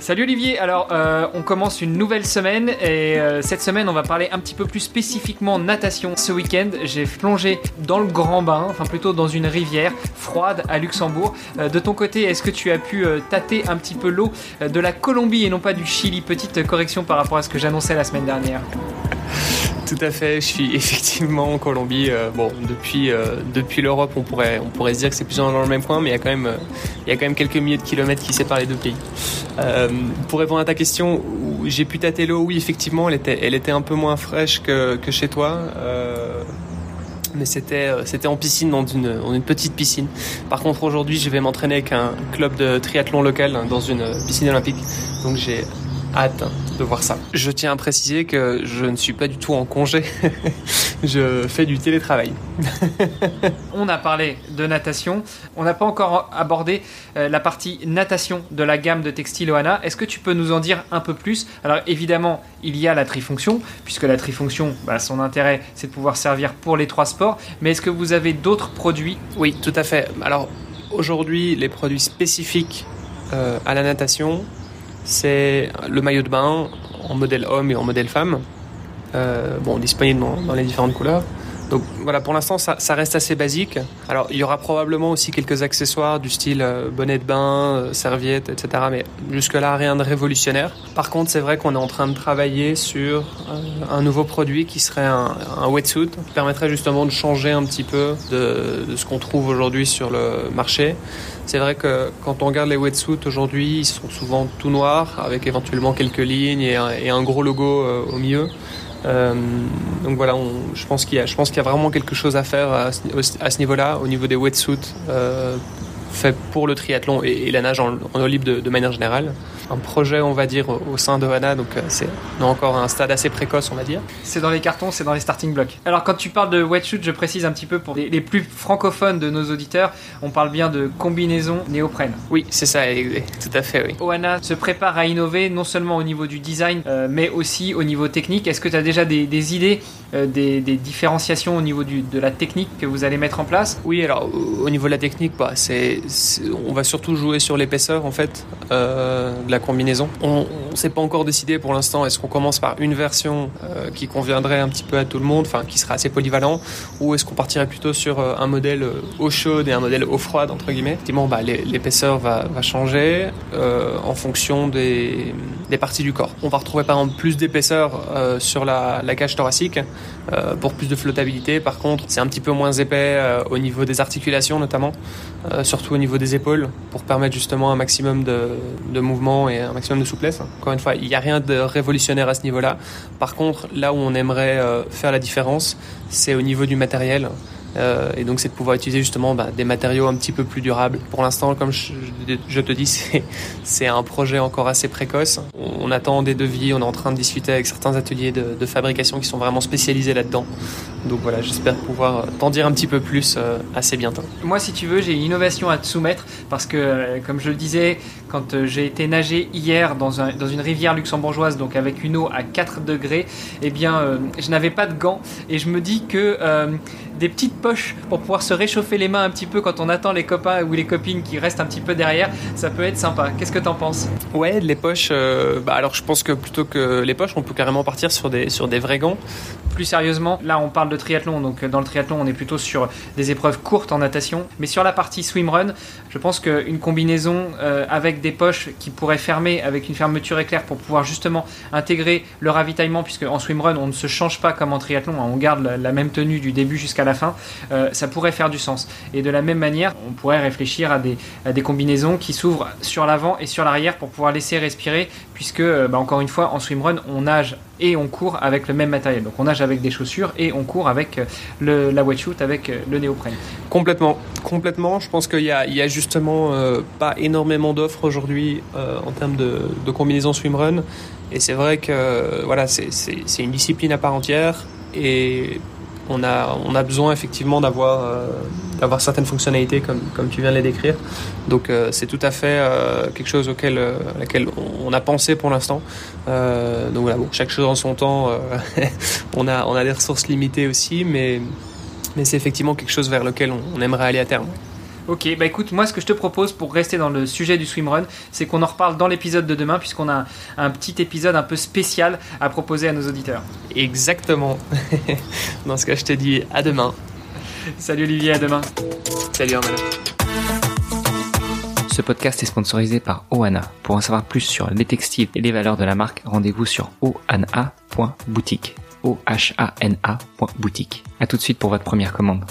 Salut Olivier, alors euh, on commence une nouvelle semaine et euh, cette semaine on va parler un petit peu plus spécifiquement natation. Ce week-end j'ai plongé dans le grand bain, enfin plutôt dans une rivière froide à Luxembourg. Euh, de ton côté, est-ce que tu as pu tâter un petit peu l'eau de la Colombie et non pas du Chili? Petite correction par rapport à ce que j'annonçais la semaine dernière. Tout à fait, je suis effectivement en Colombie. Euh, bon, depuis, euh, depuis l'Europe, on pourrait, on pourrait se dire que c'est plus dans le même point, mais il y, a quand même, euh, il y a quand même quelques milliers de kilomètres qui séparent les deux pays. pour répondre à ta question, j'ai pu tâter l'eau, oui, effectivement, elle était, elle était un peu moins fraîche que, que chez toi. mais c'était c'était en piscine dans une, dans une petite piscine. Par contre aujourd'hui je vais m'entraîner avec un club de triathlon local dans une piscine olympique. Donc j'ai hâte de voir ça. Je tiens à préciser que je ne suis pas du tout en congé. je fais du télétravail. on a parlé de natation. On n'a pas encore abordé euh, la partie natation de la gamme de textile Oana. Est-ce que tu peux nous en dire un peu plus? Alors évidemment, il y a la trifonction, puisque la trifonction, bah, son intérêt, c'est de pouvoir servir pour les trois sports. Mais est-ce que vous avez d'autres produits? Oui, tout à fait. Alors aujourd'hui, les produits spécifiques euh, à la natation, c'est le maillot de bain en modèle homme et en modèle femme. Euh, bon, disponible dans, les différentes couleurs. Donc voilà, pour l'instant, ça, reste assez basique. Alors, il y aura probablement aussi quelques accessoires du style euh, bonnet de bain, euh, serviette, etc. Mais jusque-là, rien de révolutionnaire. Par contre, c'est vrai qu'on est en train de travailler sur un nouveau produit qui serait un, wetsuit, qui permettrait justement de changer un petit peu de ce qu'on trouve aujourd'hui sur le marché c'est vrai que quand on regarde les wetsuits aujourd'hui, ils sont souvent tout noirs avec éventuellement quelques lignes et un, gros logo euh, au milieu. Euh, donc voilà, je pense qu'il y, a vraiment quelque chose à faire à, ce niveau-là, au niveau des wetsuits euh, faits pour le triathlon et, la nage en, eau libre de manière générale un projet, on va dire, au sein de HANA, donc euh, c'est encore un stade assez précoce, on va dire. C'est dans les cartons, c'est dans les starting blocks. Alors quand tu parles de wetsuit, je précise un petit peu pour les, plus francophones de nos auditeurs, on parle bien de combinaison néoprène. Oui, c'est ça, tout à fait, oui. Ohana se prépare à innover non seulement au niveau du design, euh, mais aussi au niveau technique. Est-ce que tu as déjà des, idées, euh, des, différenciations au niveau du, de la technique que vous allez mettre en place? Oui, alors au niveau de la technique, bah, c'est, on va surtout jouer sur l'épaisseur en fait de la combinaison. On ne s'est pas encore décidé pour l'instant. Est-ce qu'on commence par une version euh, qui conviendrait un petit peu à tout le monde, enfin qui serait assez polyvalent, ou est-ce qu'on partirait plutôt sur euh, un modèle euh, eau chaude et un modèle eau froide entre guillemets Effectivement, bah, l'épaisseur va, changer en fonction des, parties du corps. On va retrouver par exemple plus d'épaisseur sur la, cage thoracique pour plus de flottabilité. Par contre, c'est un petit peu moins épais au niveau des articulations notamment, surtout au niveau des épaules, pour permettre justement un maximum de, de mouvement un maximum de souplesse. Encore une fois, il n'y a rien de révolutionnaire à ce niveau-là. Par contre, là où on aimerait euh, faire la différence, c'est au niveau du matériel. Euh, et donc c'est de pouvoir utiliser justement bah, des matériaux un petit peu plus durables. Pour l'instant, comme je, te dis, c'est un projet encore assez précoce. On, attend des devis, on est en train de discuter avec certains ateliers de, fabrication qui sont vraiment spécialisés là-dedans. Donc voilà, j'espère pouvoir t'en dire un petit peu plus euh, assez bientôt. Moi, si tu veux, j'ai une innovation à te soumettre parce que, euh, comme je le disais, quand j'ai été nager hier dans, un, dans, une rivière luxembourgeoise, donc avec une eau à 4 degrés, eh bien, je n'avais pas de gants et je me dis que des petites poches pour pouvoir se réchauffer les mains un petit peu quand on attend les copains ou les copines qui restent un petit peu derrière, ça peut être sympa. Qu'est-ce que t'en penses? Ouais, les poches, euh, bah alors je pense que plutôt que les poches, on peut carrément partir sur des, sur des vrais gants. Plus sérieusement, là on parle de triathlon, donc dans le triathlon on est plutôt sur des épreuves courtes en natation, mais sur la partie swimrun, je pense qu'une combinaison euh, avec des poches qui pourraient fermer avec une fermeture éclair pour pouvoir justement intégrer le ravitaillement, puisque en swimrun on ne se change pas comme en triathlon, hein, on garde la même tenue du début jusqu'à la fin, euh, ça pourrait faire du sens. Et de la même manière, on pourrait réfléchir à des, combinaisons qui s'ouvrent sur l'avant et sur l'arrière pour pouvoir laisser respirer, puisque, euh, bah, encore une fois, en swimrun, on nage et on court avec le même matériel. Donc on nage avec des chaussures et on court avec euh, le, la wetsuit avec euh, le néoprène. Complètement, complètement. Je pense qu'il y a, justement euh, pas énormément d'offres aujourd'hui en termes de, de combinaison swimrun. Et c'est vrai que voilà, c'est une discipline à part entière et on a, on besoin effectivement d'avoir euh, certaines fonctionnalités comme, tu viens de les décrire. Donc euh, c'est tout à fait euh, quelque chose auquel laquelle on a pensé pour l'instant. donc voilà, bon, chaque chose en son temps. on a on des ressources limitées aussi, mais mais c'est effectivement quelque chose vers lequel on aimerait aller à terme. Ok, bah écoute, moi ce que je te propose pour rester dans le sujet du swimrun, c'est qu'on en reparle dans l'épisode de demain, puisqu'on a un, petit épisode un peu spécial à proposer à nos auditeurs. Exactement. dans ce cas, je te dis à demain. Salut Olivier, à demain. Salut Armand. Ce podcast est sponsorisé par Oana. Pour en savoir plus sur les textiles et les valeurs de la marque, rendez-vous sur oana.boutique. O-H-A-N-A.boutique. A tout de suite pour votre première commande.